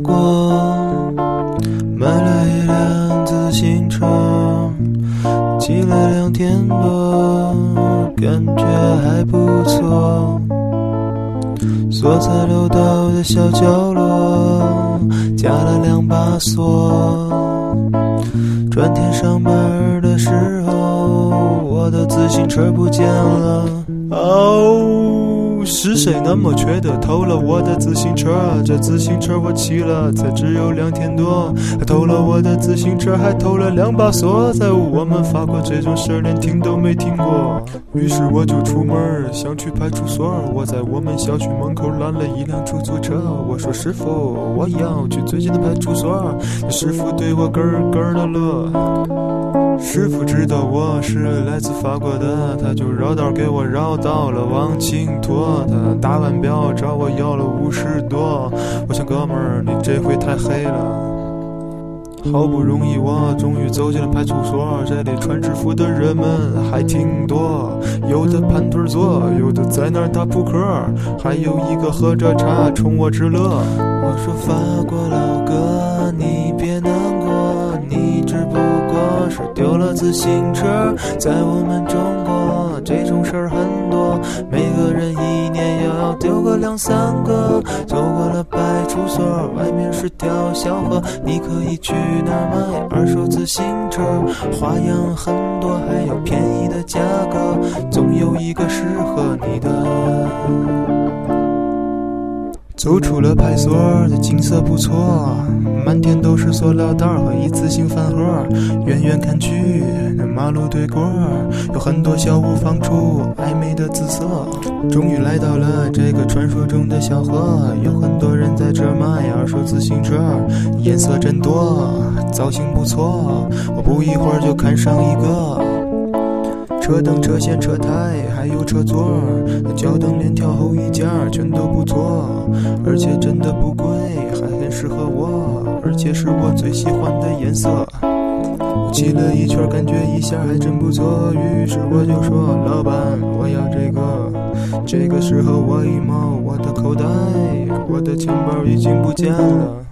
过，买了一辆自行车，骑了两天多，感觉还不错。锁在楼道的小角落，加了两把锁。转天上班的时候，我的自行车不见了。哦，是谁那么缺德偷了我的自行车？这自行车我骑了才只有两天多，还偷了我的自行车，还偷了两把锁。在我们法国这种事儿连听都没听过。于是我就出门想去派出所。我在我们小区门口拦了一辆出租车，我说师傅，我要去最近的派出所。师傅对我咯咯的乐。师傅知道我是来自法国的，他就绕道给我绕到了王庆坨。他打完表找我要了五十多。我想哥们儿，你这回太黑了。好不容易，我终于走进了派出所。这里穿制服的人们还挺多，有的盘腿坐，有的在那儿打扑克，还有一个喝着茶冲我直乐。我说法国老哥，你自行车。在我们中国，这种事儿很多，每个人一年又要丢个两三个。走过了派出所，外面是条小河，你可以去那儿买二手自行车，花样很多，还有便宜的价格，总有一个适合走出了派出所，的景色不错，满天都是塑料袋和一次性饭盒。远远看去，那马路对过有很多小屋放出暧昧的紫色。终于来到了这个传说中的小河，有很多人在这卖二手自行车，颜色真多，造型不错。我不一会儿就看上一个。车灯、车线、车胎，还有车座，那脚蹬、链条、后衣架全都不错，而且真的不贵，还很适合我，而且是我最喜欢的颜色。骑了一圈，感觉一下还真不错，于是我就说：“老板，我要这个。”这个时候我一摸我的口袋，我的钱包已经不见了。